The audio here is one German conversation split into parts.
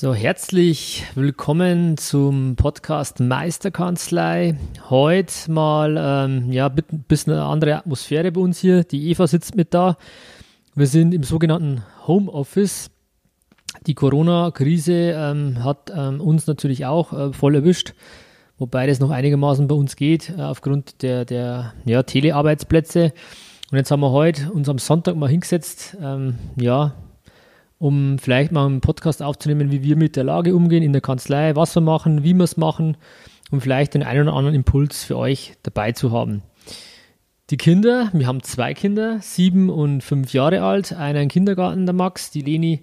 So, herzlich willkommen zum Podcast Meisterkanzlei. Heute mal, ähm, ja, ein bisschen eine andere Atmosphäre bei uns hier. Die Eva sitzt mit da. Wir sind im sogenannten Homeoffice. Die Corona-Krise ähm, hat ähm, uns natürlich auch äh, voll erwischt, wobei das noch einigermaßen bei uns geht, äh, aufgrund der, der ja, Telearbeitsplätze. Und jetzt haben wir heute uns am Sonntag mal hingesetzt, ähm, ja, um vielleicht mal einen Podcast aufzunehmen, wie wir mit der Lage umgehen in der Kanzlei, was wir machen, wie wir es machen, um vielleicht den einen oder anderen Impuls für euch dabei zu haben. Die Kinder, wir haben zwei Kinder, sieben und fünf Jahre alt, einer im Kindergarten, der Max, die Leni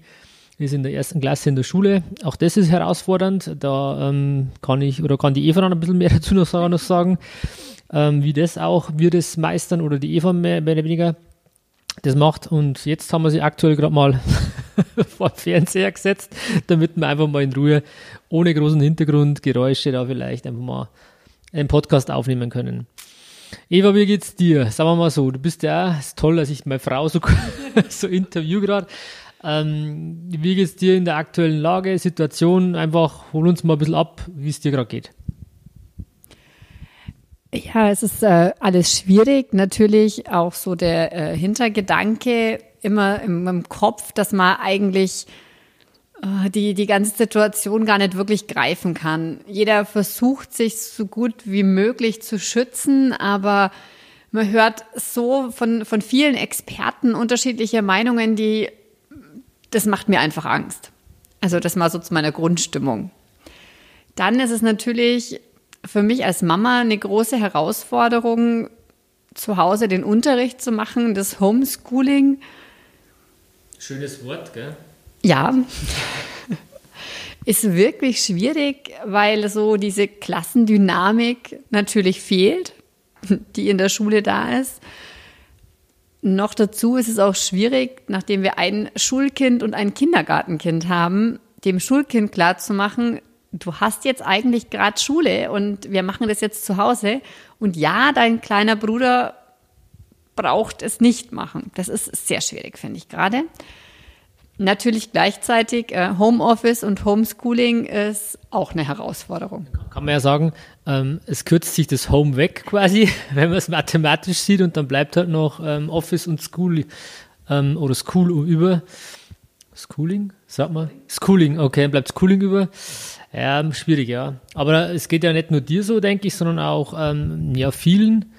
ist in der ersten Klasse in der Schule. Auch das ist herausfordernd. Da ähm, kann ich oder kann die Eva noch ein bisschen mehr dazu noch sagen, noch sagen ähm, wie das auch wir das meistern oder die Eva mehr, mehr oder weniger das macht. Und jetzt haben wir sie aktuell gerade mal vor den Fernseher gesetzt, damit wir einfach mal in Ruhe, ohne großen Hintergrundgeräusche, da vielleicht einfach mal einen Podcast aufnehmen können. Eva, wie geht's dir? Sagen wir mal so, du bist ja, ist toll, dass ich meine Frau so, so interview gerade. Ähm, wie geht's dir in der aktuellen Lage, Situation? Einfach hol uns mal ein bisschen ab, wie es dir gerade geht. Ja, es ist äh, alles schwierig. Natürlich auch so der äh, Hintergedanke immer im, im, Kopf, dass man eigentlich äh, die, die ganze Situation gar nicht wirklich greifen kann. Jeder versucht sich so gut wie möglich zu schützen, aber man hört so von, von vielen Experten unterschiedliche Meinungen, die das macht mir einfach Angst. Also das mal so zu meiner Grundstimmung. Dann ist es natürlich für mich als Mama eine große Herausforderung, zu Hause den Unterricht zu machen, das Homeschooling. Schönes Wort, gell? Ja. ist wirklich schwierig, weil so diese Klassendynamik natürlich fehlt, die in der Schule da ist. Noch dazu ist es auch schwierig, nachdem wir ein Schulkind und ein Kindergartenkind haben, dem Schulkind klarzumachen, du hast jetzt eigentlich gerade Schule und wir machen das jetzt zu Hause. Und ja, dein kleiner Bruder braucht es nicht machen. Das ist sehr schwierig, finde ich gerade. Natürlich gleichzeitig äh, Homeoffice und Homeschooling ist auch eine Herausforderung. Kann man ja sagen, ähm, es kürzt sich das Home weg quasi, wenn man es mathematisch sieht und dann bleibt halt noch ähm, Office und School ähm, oder School über. Schooling, sag mal. Schooling, okay, dann bleibt Schooling über. Ja, schwierig, ja. Aber es geht ja nicht nur dir so, denke ich, sondern auch ähm, ja, vielen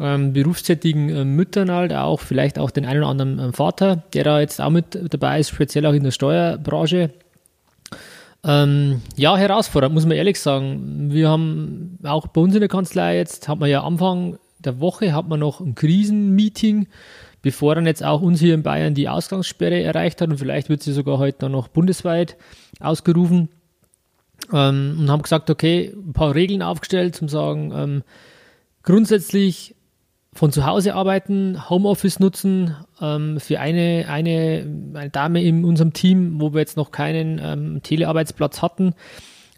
ähm, berufstätigen äh, Müttern halt, auch vielleicht auch den einen oder anderen ähm, Vater, der da jetzt auch mit dabei ist, speziell auch in der Steuerbranche. Ähm, ja, herausfordernd, muss man ehrlich sagen. Wir haben auch bei uns in der Kanzlei jetzt, hat man ja Anfang der Woche, hat man noch ein Krisenmeeting, bevor dann jetzt auch uns hier in Bayern die Ausgangssperre erreicht hat und vielleicht wird sie sogar heute noch bundesweit ausgerufen. Ähm, und haben gesagt, okay, ein paar Regeln aufgestellt, zum sagen, ähm, grundsätzlich von zu Hause arbeiten, Homeoffice nutzen. Ähm, für eine, eine, eine Dame in unserem Team, wo wir jetzt noch keinen ähm, Telearbeitsplatz hatten,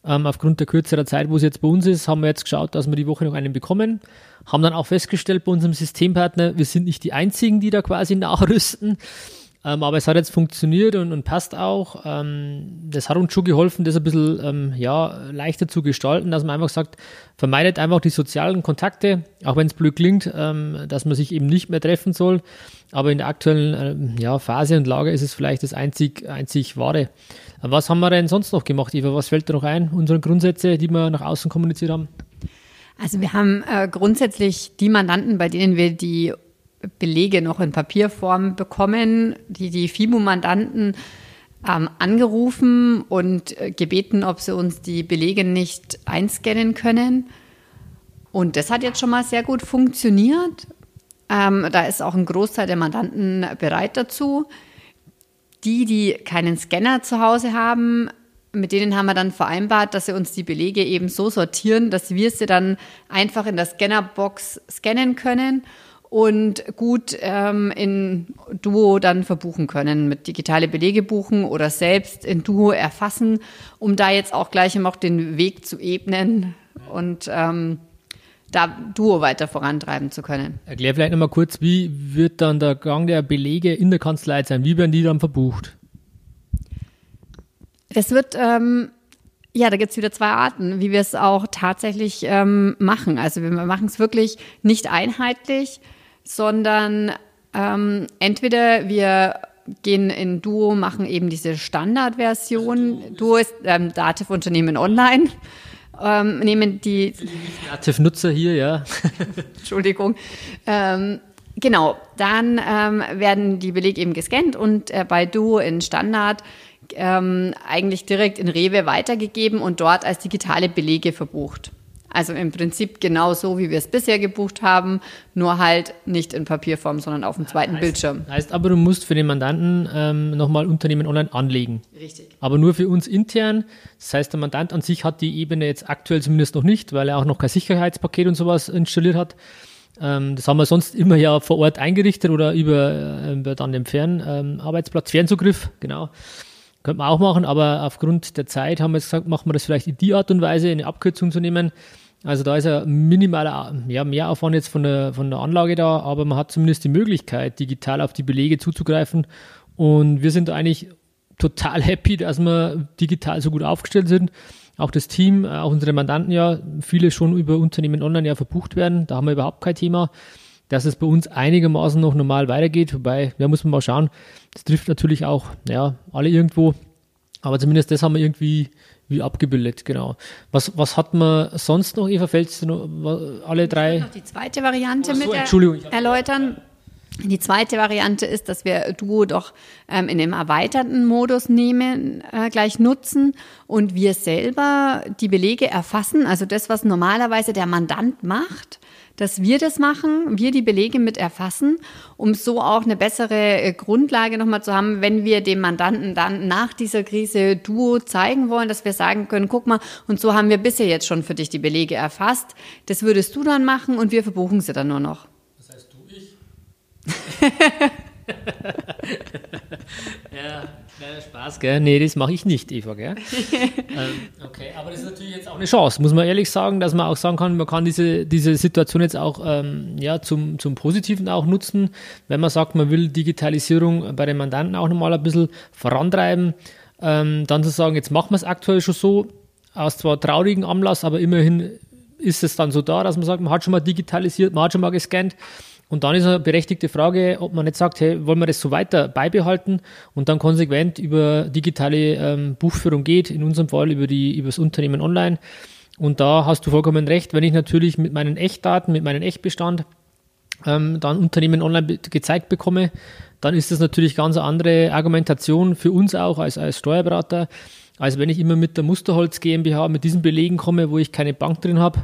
ähm, aufgrund der kürzeren Zeit, wo es jetzt bei uns ist, haben wir jetzt geschaut, dass wir die Woche noch einen bekommen. Haben dann auch festgestellt bei unserem Systempartner, wir sind nicht die einzigen, die da quasi nachrüsten. Ähm, aber es hat jetzt funktioniert und, und passt auch. Ähm, das hat uns schon geholfen, das ein bisschen ähm, ja, leichter zu gestalten, dass man einfach sagt, vermeidet einfach die sozialen Kontakte, auch wenn es blöd klingt, ähm, dass man sich eben nicht mehr treffen soll. Aber in der aktuellen äh, ja, Phase und Lage ist es vielleicht das einzig, einzig Wahre. Äh, was haben wir denn sonst noch gemacht, Eva? Was fällt da noch ein? Unsere Grundsätze, die wir nach außen kommuniziert haben? Also wir haben äh, grundsätzlich die Mandanten, bei denen wir die Belege noch in Papierform bekommen, die die FIBO-Mandanten ähm, angerufen und äh, gebeten, ob sie uns die Belege nicht einscannen können. Und das hat jetzt schon mal sehr gut funktioniert. Ähm, da ist auch ein Großteil der Mandanten bereit dazu. Die, die keinen Scanner zu Hause haben, mit denen haben wir dann vereinbart, dass sie uns die Belege eben so sortieren, dass wir sie dann einfach in der Scannerbox scannen können und gut ähm, in Duo dann verbuchen können, mit digitale Belege buchen oder selbst in Duo erfassen, um da jetzt auch gleich noch den Weg zu ebnen und ähm, da Duo weiter vorantreiben zu können. Erklär vielleicht nochmal kurz, wie wird dann der Gang der Belege in der Kanzlei sein? Wie werden die dann verbucht? Das wird, ähm, ja, da gibt es wieder zwei Arten, wie wir es auch tatsächlich ähm, machen. Also wir machen es wirklich nicht einheitlich, sondern ähm, entweder wir gehen in Duo, machen eben diese Standardversion. Also Duo ist ähm, Dativ Unternehmen Online. Ähm, nehmen die Dativ-Nutzer hier, ja. Entschuldigung. Ähm, genau, dann ähm, werden die Belege eben gescannt und äh, bei Duo in Standard ähm, eigentlich direkt in Rewe weitergegeben und dort als digitale Belege verbucht. Also im Prinzip genau so, wie wir es bisher gebucht haben, nur halt nicht in Papierform, sondern auf dem zweiten heißt, Bildschirm. Heißt aber, du musst für den Mandanten ähm, nochmal Unternehmen online anlegen. Richtig. Aber nur für uns intern. Das heißt, der Mandant an sich hat die Ebene jetzt aktuell zumindest noch nicht, weil er auch noch kein Sicherheitspaket und sowas installiert hat. Ähm, das haben wir sonst immer ja vor Ort eingerichtet oder über, äh, über dann den Fernarbeitsplatz, ähm, Fernzugriff, genau. Könnte man auch machen, aber aufgrund der Zeit haben wir jetzt gesagt, machen wir das vielleicht in die Art und Weise, eine Abkürzung zu nehmen. Also da ist ein minimaler ja, Mehraufwand jetzt von der, von der Anlage da, aber man hat zumindest die Möglichkeit, digital auf die Belege zuzugreifen. Und wir sind eigentlich total happy, dass wir digital so gut aufgestellt sind. Auch das Team, äh, auch unsere Mandanten ja, viele schon über Unternehmen online ja verbucht werden. Da haben wir überhaupt kein Thema dass es bei uns einigermaßen noch normal weitergeht. Wobei, da muss man mal schauen. Das trifft natürlich auch, ja, alle irgendwo. Aber zumindest das haben wir irgendwie wie abgebildet, genau. Was, was hat man sonst noch, Eva, fällst du noch alle drei? Ich noch die zweite Variante so, mit er erläutern. Die zweite Variante ist, dass wir Duo doch ähm, in dem erweiterten Modus nehmen, äh, gleich nutzen und wir selber die Belege erfassen, also das, was normalerweise der Mandant macht, dass wir das machen, wir die Belege mit erfassen, um so auch eine bessere äh, Grundlage nochmal zu haben, wenn wir dem Mandanten dann nach dieser Krise Duo zeigen wollen, dass wir sagen können, guck mal, und so haben wir bisher jetzt schon für dich die Belege erfasst. Das würdest du dann machen und wir verbuchen sie dann nur noch. Das heißt du, ich? ja. Ja, Spaß, gell? Nee, das mache ich nicht, Eva, gell? ähm, okay, aber das ist natürlich jetzt auch eine Chance, muss man ehrlich sagen, dass man auch sagen kann, man kann diese, diese Situation jetzt auch ähm, ja, zum, zum Positiven auch nutzen, wenn man sagt, man will Digitalisierung bei den Mandanten auch nochmal ein bisschen vorantreiben, ähm, dann zu sagen, jetzt machen wir es aktuell schon so, aus zwar traurigen Anlass, aber immerhin ist es dann so da, dass man sagt, man hat schon mal digitalisiert, man hat schon mal gescannt und dann ist eine berechtigte Frage, ob man nicht sagt, hey, wollen wir das so weiter beibehalten und dann konsequent über digitale ähm, Buchführung geht, in unserem Fall über, das Unternehmen online. Und da hast du vollkommen recht, wenn ich natürlich mit meinen Echtdaten, mit meinem Echtbestand ähm, dann Unternehmen online gezeigt bekomme, dann ist das natürlich ganz eine andere Argumentation für uns auch als, als Steuerberater, als wenn ich immer mit der Musterholz GmbH mit diesen Belegen komme, wo ich keine Bank drin habe,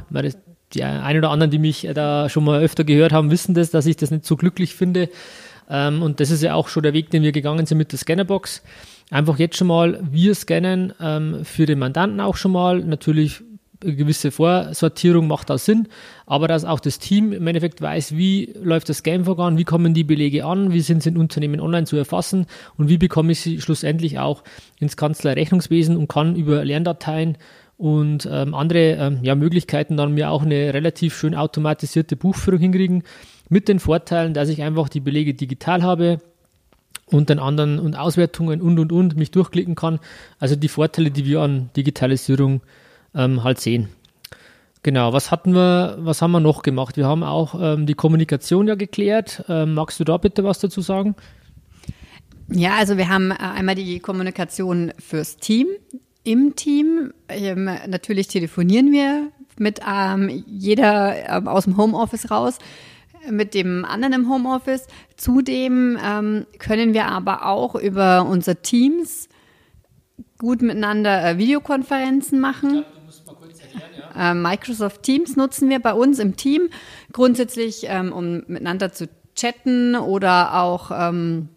die ein oder anderen, die mich da schon mal öfter gehört haben, wissen das, dass ich das nicht so glücklich finde. Ähm, und das ist ja auch schon der Weg, den wir gegangen sind mit der Scannerbox. Einfach jetzt schon mal wir scannen, ähm, für den Mandanten auch schon mal. Natürlich eine gewisse Vorsortierung macht da Sinn, aber dass auch das Team im Endeffekt weiß, wie läuft das Scan-Vorgang, wie kommen die Belege an, wie sind sie in Unternehmen online zu erfassen und wie bekomme ich sie schlussendlich auch ins Kanzlei-Rechnungswesen und kann über Lerndateien und ähm, andere ähm, ja, Möglichkeiten dann mir auch eine relativ schön automatisierte Buchführung hinkriegen, mit den Vorteilen, dass ich einfach die Belege digital habe und den anderen und Auswertungen und und und mich durchklicken kann. Also die Vorteile, die wir an Digitalisierung ähm, halt sehen. Genau, was hatten wir, was haben wir noch gemacht? Wir haben auch ähm, die Kommunikation ja geklärt. Ähm, magst du da bitte was dazu sagen? Ja, also wir haben äh, einmal die Kommunikation fürs Team im Team. Ähm, natürlich telefonieren wir mit ähm, jeder ähm, aus dem Homeoffice raus, mit dem anderen im Homeoffice. Zudem ähm, können wir aber auch über unser Teams gut miteinander äh, Videokonferenzen machen. Ja. Äh, Microsoft Teams nutzen wir bei uns im Team grundsätzlich, ähm, um miteinander zu chatten oder auch ähm,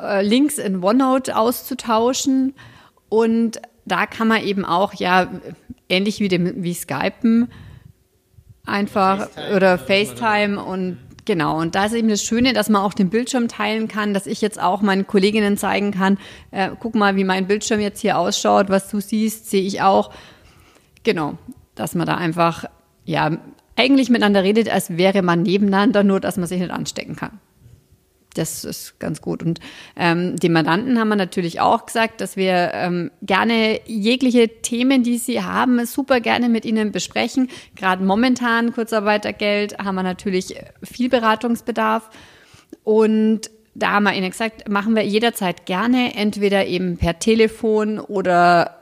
äh, Links in OneNote auszutauschen. Und da kann man eben auch, ja, ähnlich wie, dem, wie Skypen, einfach FaceTime oder FaceTime und Genau, und da ist eben das Schöne, dass man auch den Bildschirm teilen kann, dass ich jetzt auch meinen Kolleginnen zeigen kann, äh, guck mal, wie mein Bildschirm jetzt hier ausschaut, was du siehst, sehe ich auch. Genau, dass man da einfach, ja, eigentlich miteinander redet, als wäre man nebeneinander, nur dass man sich nicht anstecken kann das ist ganz gut. Und ähm, den Mandanten haben wir natürlich auch gesagt, dass wir ähm, gerne jegliche Themen, die sie haben, super gerne mit ihnen besprechen. Gerade momentan Kurzarbeitergeld haben wir natürlich viel Beratungsbedarf. Und da haben wir ihnen gesagt, machen wir jederzeit gerne, entweder eben per Telefon oder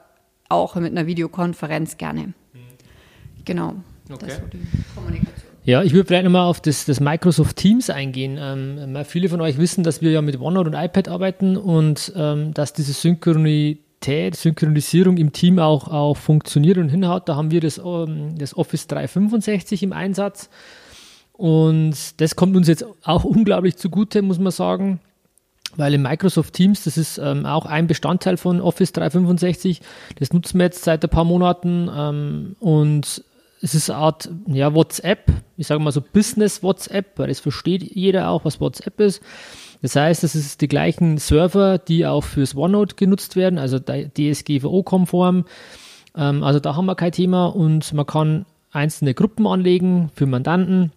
auch mit einer Videokonferenz gerne. Genau. Okay. Das so die Kommunikation. Ja, ich würde vielleicht nochmal auf das, das Microsoft Teams eingehen. Ähm, viele von euch wissen, dass wir ja mit OneNote und iPad arbeiten und ähm, dass diese Synchronität, Synchronisierung im Team auch, auch funktioniert und hinhaut. Da haben wir das, ähm, das Office 365 im Einsatz. Und das kommt uns jetzt auch unglaublich zugute, muss man sagen. Weil im Microsoft Teams, das ist ähm, auch ein Bestandteil von Office 365, das nutzen wir jetzt seit ein paar Monaten ähm, und es ist eine Art ja, WhatsApp, ich sage mal so Business WhatsApp, weil es versteht jeder auch, was WhatsApp ist. Das heißt, es ist die gleichen Server, die auch fürs OneNote genutzt werden, also DSGVO-konform. Ähm, also da haben wir kein Thema und man kann einzelne Gruppen anlegen für Mandanten.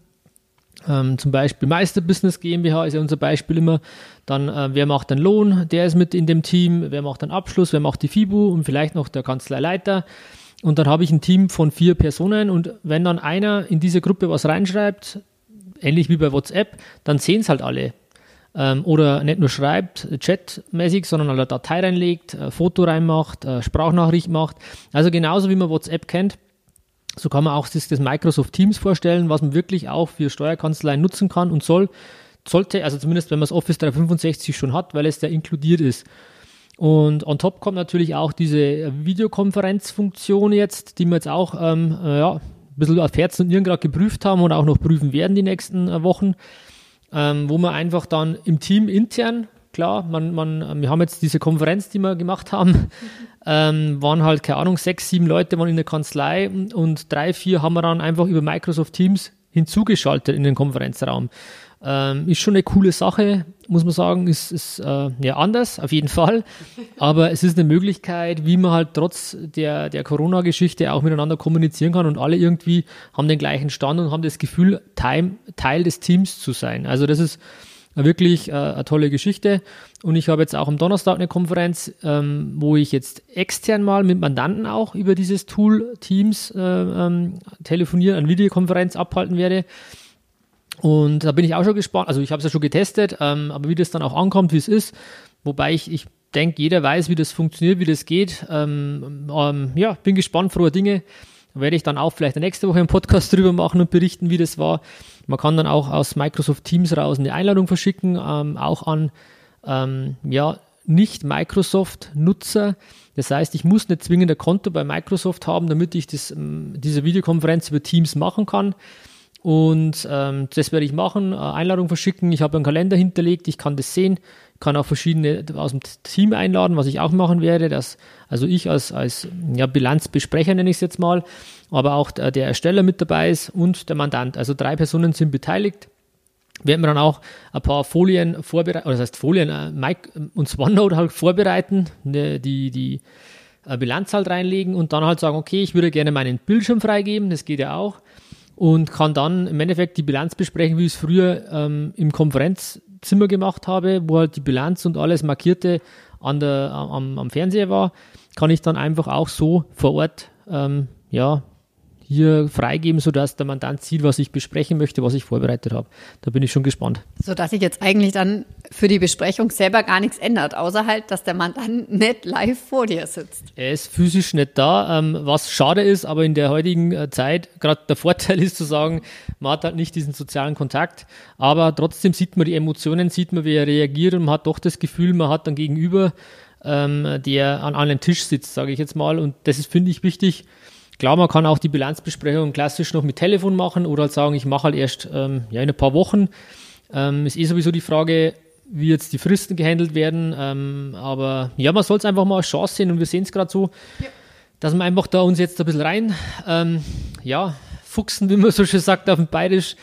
Ähm, zum Beispiel Meisterbusiness GmbH ist ja unser Beispiel immer. Dann, äh, wer macht den Lohn? Der ist mit in dem Team. Wer macht den Abschluss? Wer macht die FIBU? Und vielleicht noch der Kanzleileiter. Und dann habe ich ein Team von vier Personen und wenn dann einer in diese Gruppe was reinschreibt, ähnlich wie bei WhatsApp, dann sehen es halt alle. Ähm, oder nicht nur schreibt, chatmäßig, sondern eine Datei reinlegt, ein Foto reinmacht, eine Sprachnachricht macht. Also genauso wie man WhatsApp kennt, so kann man auch das, das Microsoft Teams vorstellen, was man wirklich auch für Steuerkanzleien nutzen kann und soll, sollte, also zumindest wenn man das Office 365 schon hat, weil es da inkludiert ist. Und on top kommt natürlich auch diese Videokonferenzfunktion jetzt, die wir jetzt auch ähm, äh, ja, ein bisschen auf Herz und Nieren gerade geprüft haben und auch noch prüfen werden die nächsten äh, Wochen, ähm, wo man einfach dann im Team intern, klar, man, man, wir haben jetzt diese Konferenz, die wir gemacht haben, ähm, waren halt, keine Ahnung, sechs, sieben Leute waren in der Kanzlei und drei, vier haben wir dann einfach über Microsoft Teams hinzugeschaltet in den Konferenzraum. Ähm, ist schon eine coole Sache, muss man sagen. Ist, ist äh, ja anders, auf jeden Fall. Aber es ist eine Möglichkeit, wie man halt trotz der, der Corona-Geschichte auch miteinander kommunizieren kann und alle irgendwie haben den gleichen Stand und haben das Gefühl, Teil, Teil des Teams zu sein. Also das ist wirklich äh, eine tolle Geschichte. Und ich habe jetzt auch am Donnerstag eine Konferenz, ähm, wo ich jetzt extern mal mit Mandanten auch über dieses Tool Teams äh, ähm, telefonieren, eine Videokonferenz abhalten werde. Und da bin ich auch schon gespannt. Also ich habe es ja schon getestet, ähm, aber wie das dann auch ankommt, wie es ist. Wobei ich, ich denke, jeder weiß, wie das funktioniert, wie das geht. Ähm, ähm, ja, bin gespannt, frohe Dinge. Werde ich dann auch vielleicht nächste Woche einen Podcast drüber machen und berichten, wie das war. Man kann dann auch aus Microsoft Teams raus eine Einladung verschicken, ähm, auch an ähm, ja, nicht Microsoft-Nutzer. Das heißt, ich muss nicht zwingend ein Konto bei Microsoft haben, damit ich das, ähm, diese Videokonferenz über Teams machen kann. Und ähm, das werde ich machen, Einladung verschicken. Ich habe einen Kalender hinterlegt, ich kann das sehen, kann auch verschiedene aus dem Team einladen, was ich auch machen werde. Dass, also ich als, als ja, Bilanzbesprecher nenne ich es jetzt mal, aber auch der, der Ersteller mit dabei ist und der Mandant. Also drei Personen sind beteiligt werden wir dann auch ein paar Folien vorbereiten, oder das heißt Folien, äh, Mike, uns OneNote halt vorbereiten, ne, die, die äh, Bilanz halt reinlegen und dann halt sagen, okay, ich würde gerne meinen Bildschirm freigeben, das geht ja auch und kann dann im Endeffekt die Bilanz besprechen, wie ich es früher ähm, im Konferenzzimmer gemacht habe, wo halt die Bilanz und alles Markierte an der, am, am Fernseher war, kann ich dann einfach auch so vor Ort ähm, ja, hier freigeben, sodass der Mandant sieht, was ich besprechen möchte, was ich vorbereitet habe. Da bin ich schon gespannt. Sodass sich jetzt eigentlich dann für die Besprechung selber gar nichts ändert, außer halt, dass der Mandant nicht live vor dir sitzt. Er ist physisch nicht da, ähm, was schade ist, aber in der heutigen äh, Zeit, gerade der Vorteil ist zu sagen, man hat halt nicht diesen sozialen Kontakt, aber trotzdem sieht man die Emotionen, sieht man, wie er reagiert und man hat doch das Gefühl, man hat dann gegenüber, ähm, der an einem Tisch sitzt, sage ich jetzt mal. Und das ist, finde ich, wichtig, Klar, man kann auch die Bilanzbesprechung klassisch noch mit Telefon machen oder halt sagen, ich mache halt erst ähm, ja, in ein paar Wochen. Ähm, ist eh sowieso die Frage, wie jetzt die Fristen gehandelt werden. Ähm, aber ja, man soll es einfach mal als Chance sehen und wir sehen es gerade so, ja. dass wir einfach da uns jetzt ein bisschen rein, ähm, ja, fuchsen, wie man so schön sagt auf dem Bayerisch.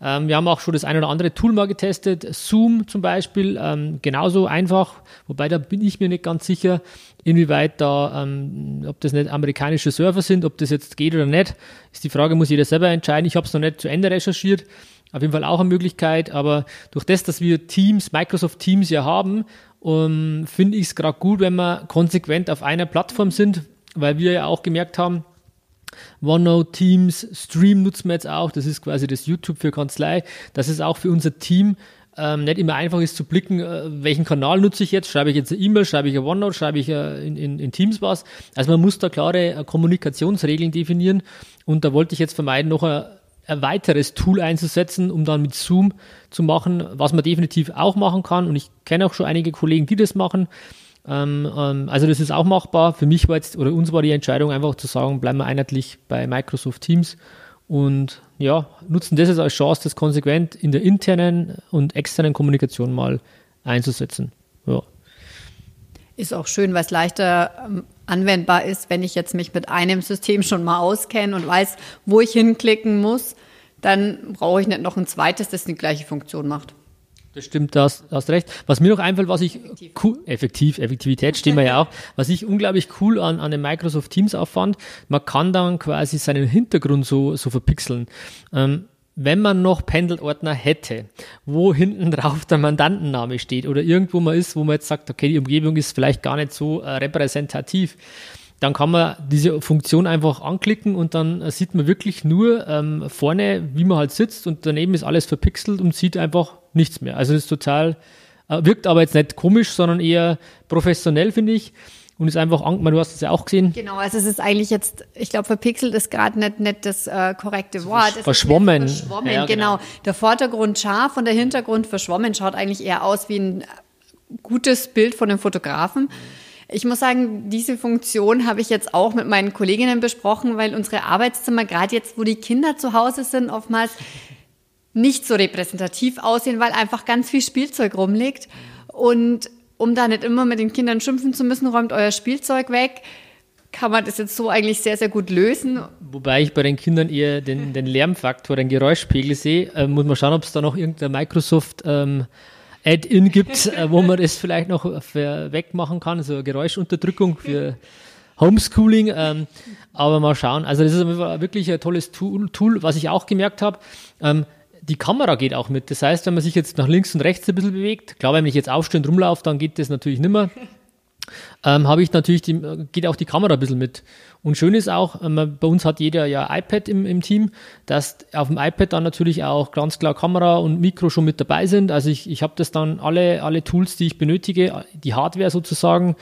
Ähm, wir haben auch schon das ein oder andere Tool mal getestet. Zoom zum Beispiel, ähm, genauso einfach, wobei da bin ich mir nicht ganz sicher, inwieweit da, ähm, ob das nicht amerikanische Server sind, ob das jetzt geht oder nicht, ist die Frage, muss jeder selber entscheiden. Ich habe es noch nicht zu Ende recherchiert. Auf jeden Fall auch eine Möglichkeit, aber durch das, dass wir Teams, Microsoft Teams ja haben, um, finde ich es gerade gut, wenn wir konsequent auf einer Plattform sind, weil wir ja auch gemerkt haben, OneNote, Teams, Stream nutzen wir jetzt auch. Das ist quasi das YouTube für Kanzlei. Das ist auch für unser Team ähm, nicht immer einfach ist zu blicken, äh, welchen Kanal nutze ich jetzt. Schreibe ich jetzt eine E-Mail, schreibe ich eine OneNote, schreibe ich äh, in, in, in, Teams was. Also man muss da klare äh, Kommunikationsregeln definieren. Und da wollte ich jetzt vermeiden, noch ein, ein weiteres Tool einzusetzen, um dann mit Zoom zu machen, was man definitiv auch machen kann. Und ich kenne auch schon einige Kollegen, die das machen. Ähm, ähm, also das ist auch machbar. Für mich war jetzt, oder uns war die Entscheidung einfach zu sagen, bleiben wir einheitlich bei Microsoft Teams und ja, nutzen das als Chance, das konsequent in der internen und externen Kommunikation mal einzusetzen. Ja. Ist auch schön, weil es leichter ähm, anwendbar ist, wenn ich jetzt mich mit einem System schon mal auskenne und weiß, wo ich hinklicken muss, dann brauche ich nicht noch ein zweites, das die gleiche Funktion macht. Das stimmt, da hast, hast recht. Was mir noch einfällt, was ich effektiv, cool, effektiv Effektivität stehen wir ja auch, was ich unglaublich cool an, an den Microsoft Teams auffand, man kann dann quasi seinen Hintergrund so, so verpixeln. Ähm, wenn man noch Pendelordner hätte, wo hinten drauf der Mandantenname steht oder irgendwo mal ist, wo man jetzt sagt, okay, die Umgebung ist vielleicht gar nicht so äh, repräsentativ, dann kann man diese Funktion einfach anklicken und dann äh, sieht man wirklich nur ähm, vorne, wie man halt sitzt und daneben ist alles verpixelt und sieht einfach nichts mehr. Also das ist total, äh, wirkt aber jetzt nicht komisch, sondern eher professionell, finde ich. Und ist einfach, du hast es ja auch gesehen. Genau, also es ist eigentlich jetzt, ich glaube, verpixelt ist gerade nicht, nicht das äh, korrekte Wort. verschwommen. verschwommen, ja, genau. genau. Der Vordergrund scharf und der Hintergrund verschwommen schaut eigentlich eher aus wie ein gutes Bild von einem Fotografen. Ich muss sagen, diese Funktion habe ich jetzt auch mit meinen Kolleginnen besprochen, weil unsere Arbeitszimmer, gerade jetzt, wo die Kinder zu Hause sind, oftmals nicht so repräsentativ aussehen, weil einfach ganz viel Spielzeug rumliegt. Und um da nicht immer mit den Kindern schimpfen zu müssen, räumt euer Spielzeug weg, kann man das jetzt so eigentlich sehr, sehr gut lösen. Wobei ich bei den Kindern eher den, den Lärmfaktor, den Geräuschpegel sehe. Äh, muss man schauen, ob es da noch irgendein Microsoft ähm, Add-in gibt, äh, wo man das vielleicht noch wegmachen kann, so Geräuschunterdrückung für Homeschooling. Ähm, aber mal schauen. Also das ist wirklich ein tolles Tool, Tool was ich auch gemerkt habe. Ähm, die Kamera geht auch mit. Das heißt, wenn man sich jetzt nach links und rechts ein bisschen bewegt, klar, wenn ich jetzt aufstehe und rumlaufe, dann geht das natürlich nicht mehr. Ähm, habe ich natürlich, die, geht auch die Kamera ein bisschen mit. Und schön ist auch, ähm, bei uns hat jeder ja iPad im, im Team, dass auf dem iPad dann natürlich auch ganz klar Kamera und Mikro schon mit dabei sind. Also ich, ich habe das dann alle, alle Tools, die ich benötige, die Hardware sozusagen,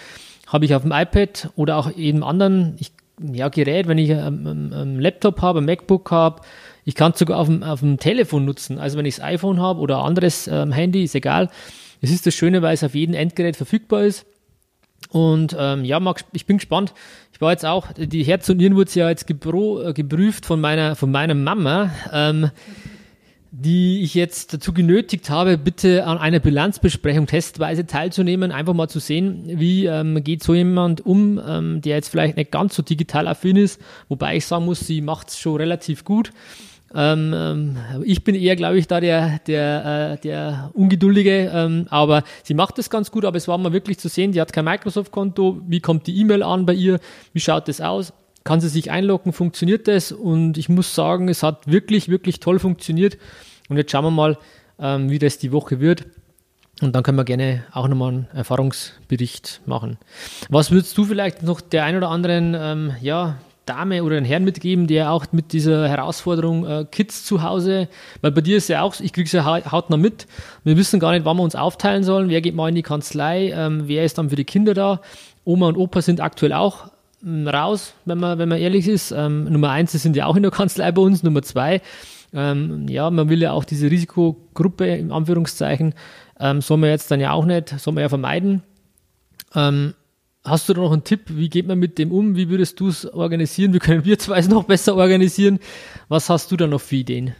habe ich auf dem iPad oder auch jedem anderen ich, ja, Gerät, wenn ich einen, einen Laptop habe, ein MacBook habe, ich kann es sogar auf dem, auf dem Telefon nutzen. Also wenn ich das iPhone habe oder anderes ähm, Handy, ist egal. Es ist das Schöne, weil es auf jedem Endgerät verfügbar ist. Und ähm, ja, Max, ich bin gespannt. Ich war jetzt auch, die Herz und Nieren wurde ja jetzt gebro, äh, geprüft von meiner, von meiner Mama, ähm, die ich jetzt dazu genötigt habe, bitte an einer Bilanzbesprechung testweise teilzunehmen, einfach mal zu sehen, wie ähm, geht so jemand um, ähm, der jetzt vielleicht nicht ganz so digital affin ist, wobei ich sagen muss, sie macht es schon relativ gut. Ähm, ähm, ich bin eher, glaube ich, da der, der, äh, der Ungeduldige, ähm, aber sie macht das ganz gut, aber es war mal wirklich zu sehen, die hat kein Microsoft-Konto, wie kommt die E-Mail an bei ihr, wie schaut das aus, kann sie sich einloggen, funktioniert das? Und ich muss sagen, es hat wirklich, wirklich toll funktioniert. Und jetzt schauen wir mal, ähm, wie das die Woche wird. Und dann können wir gerne auch nochmal einen Erfahrungsbericht machen. Was würdest du vielleicht noch der ein oder anderen ähm, ja, Dame oder einen Herrn mitgeben, der auch mit dieser Herausforderung äh, Kids zu Hause, weil bei dir ist ja auch, ich kriege es ja hautnah mit, wir wissen gar nicht, wann wir uns aufteilen sollen, wer geht mal in die Kanzlei, ähm, wer ist dann für die Kinder da. Oma und Opa sind aktuell auch ähm, raus, wenn man, wenn man ehrlich ist. Ähm, Nummer eins, die sind ja auch in der Kanzlei bei uns, Nummer zwei, ähm, ja, man will ja auch diese Risikogruppe, in Anführungszeichen, ähm, soll man jetzt dann ja auch nicht, soll man ja vermeiden. Ähm, Hast du da noch einen Tipp? Wie geht man mit dem um? Wie würdest du es organisieren? Wie können wir zwei es noch besser organisieren? Was hast du da noch für Ideen?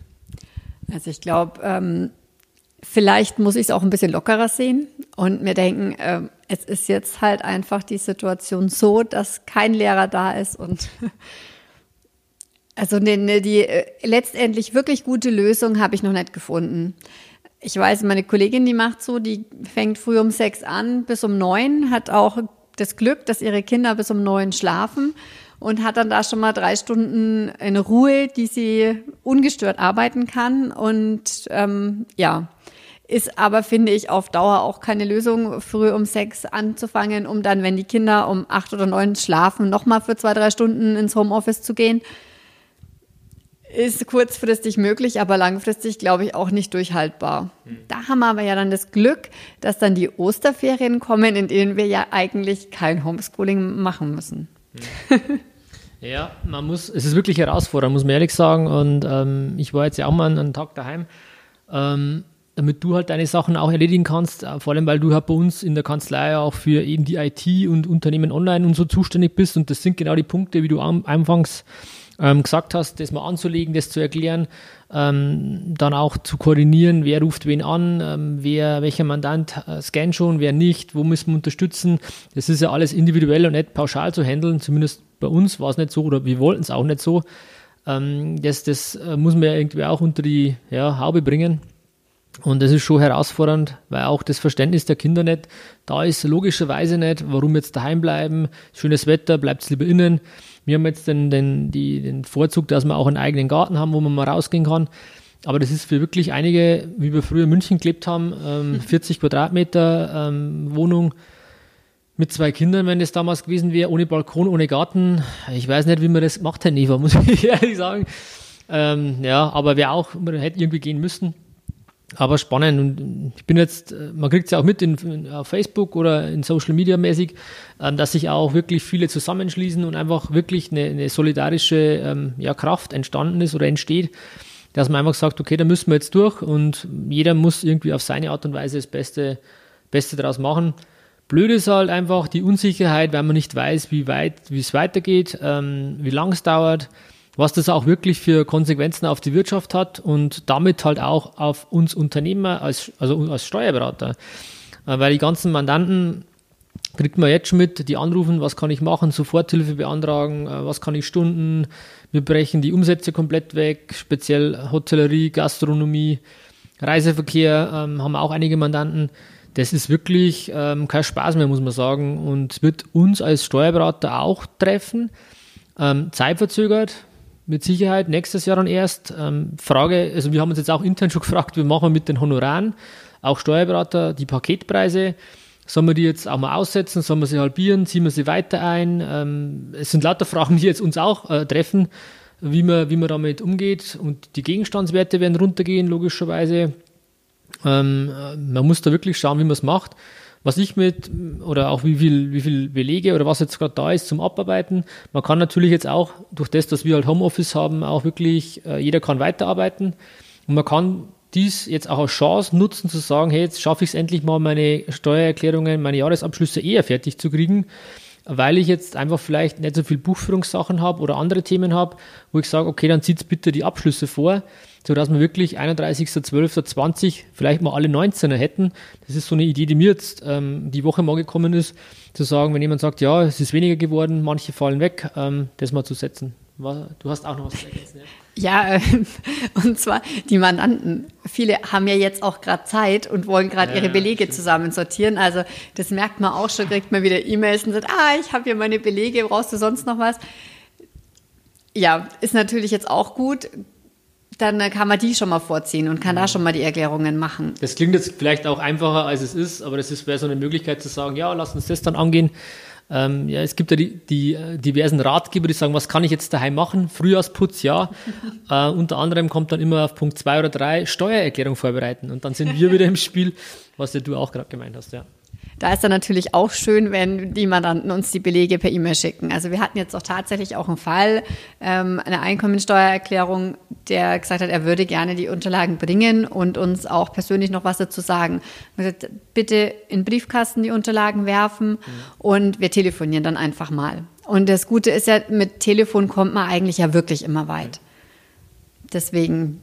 Also ich glaube, ähm, vielleicht muss ich es auch ein bisschen lockerer sehen und mir denken, äh, es ist jetzt halt einfach die Situation so, dass kein Lehrer da ist und also die, ne, die äh, letztendlich wirklich gute Lösung habe ich noch nicht gefunden. Ich weiß, meine Kollegin, die macht so, die fängt früh um sechs an bis um neun, hat auch das Glück, dass ihre Kinder bis um neun schlafen und hat dann da schon mal drei Stunden in Ruhe, die sie ungestört arbeiten kann. Und ähm, ja, ist aber, finde ich, auf Dauer auch keine Lösung, früh um sechs anzufangen, um dann, wenn die Kinder um acht oder neun schlafen, nochmal für zwei, drei Stunden ins Homeoffice zu gehen. Ist kurzfristig möglich, aber langfristig, glaube ich, auch nicht durchhaltbar. Hm. Da haben wir aber ja dann das Glück, dass dann die Osterferien kommen, in denen wir ja eigentlich kein Homeschooling machen müssen. Hm. Ja, man muss, es ist wirklich herausfordernd, muss man ehrlich sagen. Und ähm, ich war jetzt ja auch mal einen Tag daheim, ähm, damit du halt deine Sachen auch erledigen kannst. Äh, vor allem, weil du halt bei uns in der Kanzlei auch für eben die IT und Unternehmen online und so zuständig bist. Und das sind genau die Punkte, wie du am, anfangs ähm, gesagt hast, das mal anzulegen, das zu erklären, ähm, dann auch zu koordinieren, wer ruft wen an, ähm, wer, welcher Mandant äh, scannt schon, wer nicht, wo müssen wir unterstützen. Das ist ja alles individuell und nicht pauschal zu handeln, zumindest bei uns war es nicht so oder wir wollten es auch nicht so. Ähm, das das äh, muss man ja irgendwie auch unter die ja, Haube bringen. Und das ist schon herausfordernd, weil auch das Verständnis der Kinder nicht da ist, logischerweise nicht, warum jetzt daheim bleiben, schönes Wetter, bleibt lieber innen. Wir haben jetzt den, den, die, den Vorzug, dass wir auch einen eigenen Garten haben, wo man mal rausgehen kann. Aber das ist für wirklich einige, wie wir früher in München gelebt haben, ähm, 40 Quadratmeter ähm, Wohnung mit zwei Kindern, wenn das damals gewesen wäre, ohne Balkon, ohne Garten. Ich weiß nicht, wie man das gemacht hätte, Eva, muss ich ehrlich sagen. Ähm, ja, aber wäre auch, man hätte irgendwie gehen müssen. Aber spannend und ich bin jetzt, man kriegt es ja auch mit in, in, auf Facebook oder in Social Media mäßig, ähm, dass sich auch wirklich viele zusammenschließen und einfach wirklich eine, eine solidarische ähm, ja, Kraft entstanden ist oder entsteht, dass man einfach sagt, okay, da müssen wir jetzt durch und jeder muss irgendwie auf seine Art und Weise das Beste, Beste daraus machen. Blöd ist halt einfach die Unsicherheit, weil man nicht weiß, wie weit, wie es weitergeht, ähm, wie lang es dauert was das auch wirklich für Konsequenzen auf die Wirtschaft hat und damit halt auch auf uns Unternehmer, als, also als Steuerberater. Äh, weil die ganzen Mandanten kriegt man jetzt schon mit, die anrufen, was kann ich machen, Soforthilfe beantragen, äh, was kann ich stunden, wir brechen die Umsätze komplett weg, speziell Hotellerie, Gastronomie, Reiseverkehr ähm, haben auch einige Mandanten. Das ist wirklich ähm, kein Spaß mehr, muss man sagen, und wird uns als Steuerberater auch treffen. Ähm, zeitverzögert, mit Sicherheit nächstes Jahr dann erst. Ähm, Frage, also wir haben uns jetzt auch intern schon gefragt, wie machen wir mit den Honoraren, auch Steuerberater, die Paketpreise. Sollen wir die jetzt auch mal aussetzen? Sollen wir sie halbieren? Ziehen wir sie weiter ein? Ähm, es sind lauter Fragen, die jetzt uns auch äh, treffen, wie man, wie man damit umgeht. Und die Gegenstandswerte werden runtergehen, logischerweise. Ähm, äh, man muss da wirklich schauen, wie man es macht was ich mit, oder auch wie viel, wie viel Belege oder was jetzt gerade da ist zum Abarbeiten. Man kann natürlich jetzt auch durch das, dass wir halt Homeoffice haben, auch wirklich, äh, jeder kann weiterarbeiten. Und man kann dies jetzt auch als Chance nutzen, zu sagen, hey, jetzt schaffe ich es endlich mal, meine Steuererklärungen, meine Jahresabschlüsse eher fertig zu kriegen, weil ich jetzt einfach vielleicht nicht so viel Buchführungssachen habe oder andere Themen habe, wo ich sage, okay, dann zieht bitte die Abschlüsse vor sodass wir wirklich 31.12.20 vielleicht mal alle 19er hätten. Das ist so eine Idee, die mir jetzt ähm, die Woche mal gekommen ist, zu sagen, wenn jemand sagt, ja, es ist weniger geworden, manche fallen weg, ähm, das mal zu setzen. Du hast auch noch was zu ergänzen. Ja, ja und zwar die Mandanten. Viele haben ja jetzt auch gerade Zeit und wollen gerade ja, ihre Belege zusammensortieren. Also das merkt man auch schon, kriegt man wieder E-Mails und sagt, ah, ich habe hier meine Belege, brauchst du sonst noch was? Ja, ist natürlich jetzt auch gut dann kann man die schon mal vorziehen und kann mhm. da schon mal die Erklärungen machen. Das klingt jetzt vielleicht auch einfacher, als es ist, aber das wäre so eine Möglichkeit zu sagen, ja, lass uns das dann angehen. Ähm, ja, es gibt ja die, die äh, diversen Ratgeber, die sagen, was kann ich jetzt daheim machen? Frühjahrsputz, ja. äh, unter anderem kommt dann immer auf Punkt zwei oder drei Steuererklärung vorbereiten. Und dann sind wir wieder im Spiel, was ja du auch gerade gemeint hast, ja. Da ist dann natürlich auch schön, wenn die Mandanten uns die Belege per E-Mail schicken. Also wir hatten jetzt auch tatsächlich auch einen Fall, ähm, eine Einkommensteuererklärung, der gesagt hat, er würde gerne die Unterlagen bringen und uns auch persönlich noch was dazu sagen. Gesagt, bitte in Briefkasten die Unterlagen werfen mhm. und wir telefonieren dann einfach mal. Und das Gute ist ja, mit Telefon kommt man eigentlich ja wirklich immer weit. Deswegen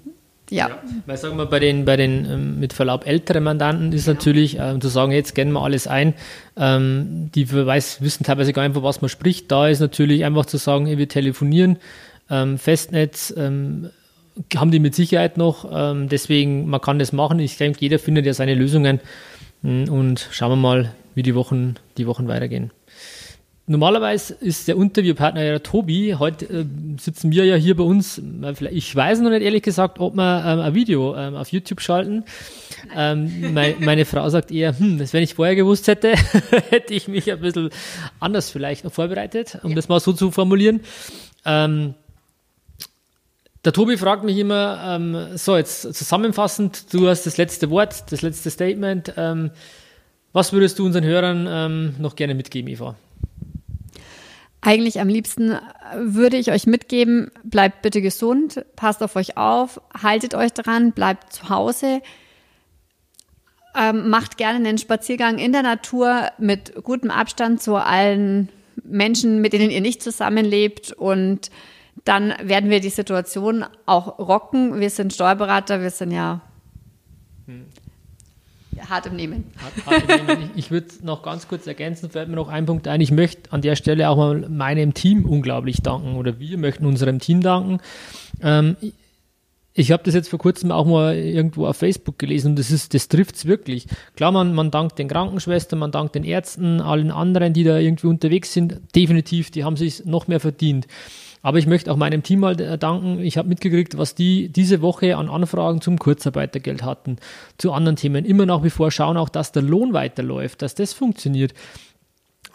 ja. ja. Weil sagen wir, bei den, bei den ähm, mit Verlaub älteren Mandanten ist ja. natürlich ähm, zu sagen, jetzt scannen wir alles ein, ähm, die weiß, wissen teilweise gar nicht, von was man spricht. Da ist natürlich einfach zu sagen, wir telefonieren, ähm, Festnetz, ähm, haben die mit Sicherheit noch. Ähm, deswegen, man kann das machen. Ich denke, jeder findet ja seine Lösungen. Mm, und schauen wir mal, wie die Wochen, die Wochen weitergehen. Normalerweise ist der Interviewpartner ja der Tobi. Heute äh, sitzen wir ja hier bei uns. Ich weiß noch nicht ehrlich gesagt, ob wir ähm, ein Video ähm, auf YouTube schalten. Ähm, mein, meine Frau sagt eher, hm, das, wenn ich vorher gewusst hätte, hätte ich mich ein bisschen anders vielleicht noch vorbereitet, um ja. das mal so zu formulieren. Ähm, der Tobi fragt mich immer, ähm, so jetzt zusammenfassend, du hast das letzte Wort, das letzte Statement. Ähm, was würdest du unseren Hörern noch gerne mitgeben, Eva? Eigentlich am liebsten äh, würde ich euch mitgeben, bleibt bitte gesund, passt auf euch auf, haltet euch dran, bleibt zu Hause, ähm, macht gerne einen Spaziergang in der Natur mit gutem Abstand zu allen Menschen, mit denen ihr nicht zusammenlebt und dann werden wir die Situation auch rocken. Wir sind Steuerberater, wir sind ja hm. Hart im Nehmen. Ich würde noch ganz kurz ergänzen, fällt mir noch ein Punkt ein. Ich möchte an der Stelle auch mal meinem Team unglaublich danken oder wir möchten unserem Team danken. Ähm, ich habe das jetzt vor kurzem auch mal irgendwo auf Facebook gelesen und das ist, das trifft's wirklich. Klar, man, man dankt den Krankenschwestern, man dankt den Ärzten, allen anderen, die da irgendwie unterwegs sind. Definitiv, die haben sich noch mehr verdient. Aber ich möchte auch meinem Team mal äh, danken. Ich habe mitgekriegt, was die diese Woche an Anfragen zum Kurzarbeitergeld hatten, zu anderen Themen. Immer nach wie vor schauen auch, dass der Lohn weiterläuft, dass das funktioniert.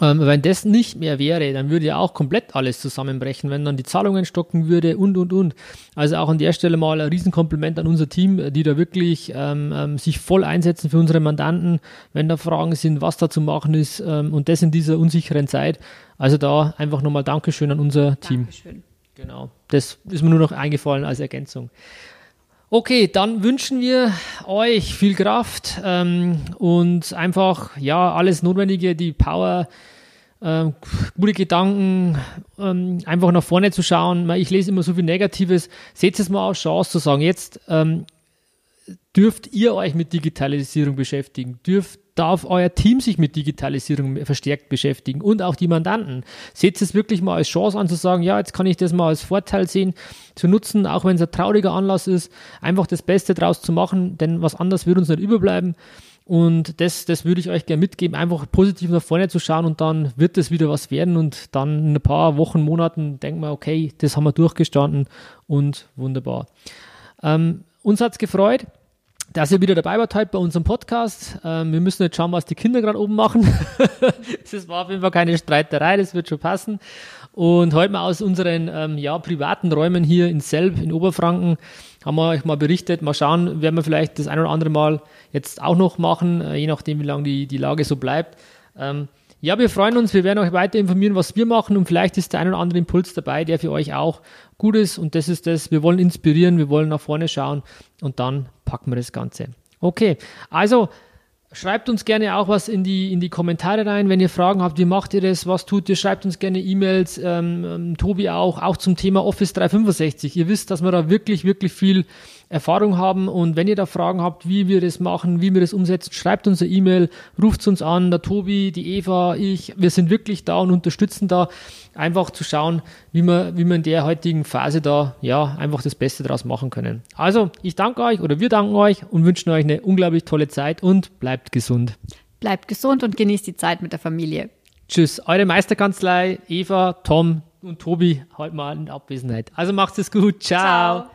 Ähm, wenn das nicht mehr wäre, dann würde ja auch komplett alles zusammenbrechen, wenn dann die Zahlungen stocken würde und, und, und. Also auch an der Stelle mal ein Riesenkompliment an unser Team, die da wirklich ähm, ähm, sich voll einsetzen für unsere Mandanten, wenn da Fragen sind, was da zu machen ist ähm, und das in dieser unsicheren Zeit. Also da einfach nochmal Dankeschön an unser Team. Dankeschön. Genau, das ist mir nur noch eingefallen als Ergänzung. Okay, dann wünschen wir euch viel Kraft ähm, und einfach ja alles Notwendige, die Power, ähm, gute Gedanken, ähm, einfach nach vorne zu schauen. Ich lese immer so viel Negatives. Seht es mal als Chance zu sagen, jetzt ähm, dürft ihr euch mit Digitalisierung beschäftigen, dürft darf euer Team sich mit Digitalisierung verstärkt beschäftigen und auch die Mandanten. Seht es wirklich mal als Chance an zu sagen, ja, jetzt kann ich das mal als Vorteil sehen, zu nutzen, auch wenn es ein trauriger Anlass ist, einfach das Beste draus zu machen, denn was anderes wird uns nicht überbleiben. Und das, das würde ich euch gerne mitgeben, einfach positiv nach vorne zu schauen und dann wird es wieder was werden und dann in ein paar Wochen, Monaten denken wir, okay, das haben wir durchgestanden und wunderbar. Ähm, uns es gefreut dass ihr wieder dabei wart heute bei unserem Podcast. Ähm, wir müssen jetzt schauen, was die Kinder gerade oben machen. das war auf jeden Fall keine Streiterei, das wird schon passen. Und heute mal aus unseren ähm, ja, privaten Räumen hier in Selb in Oberfranken haben wir euch mal berichtet. Mal schauen, werden wir vielleicht das ein oder andere Mal jetzt auch noch machen, äh, je nachdem, wie lange die, die Lage so bleibt. Ähm, ja, wir freuen uns, wir werden euch weiter informieren, was wir machen. Und vielleicht ist der ein oder andere Impuls dabei, der für euch auch gut ist. Und das ist das, wir wollen inspirieren, wir wollen nach vorne schauen. Und dann packen wir das Ganze. Okay, also Schreibt uns gerne auch was in die, in die Kommentare rein, wenn ihr Fragen habt, wie macht ihr das, was tut ihr, schreibt uns gerne E-Mails, ähm, ähm Tobi auch, auch zum Thema Office 365. Ihr wisst, dass wir da wirklich, wirklich viel Erfahrung haben und wenn ihr da Fragen habt, wie wir das machen, wie wir das umsetzen, schreibt uns eine E-Mail, ruft uns an, der Tobi, die Eva, ich, wir sind wirklich da und unterstützen da, einfach zu schauen, wie wir, wie wir in der heutigen Phase da, ja, einfach das Beste draus machen können. Also, ich danke euch oder wir danken euch und wünschen euch eine unglaublich tolle Zeit und bleibt gesund. Bleibt gesund und genießt die Zeit mit der Familie. Tschüss, eure Meisterkanzlei, Eva, Tom und Tobi, heute mal in Abwesenheit. Also macht es gut. Ciao. Ciao.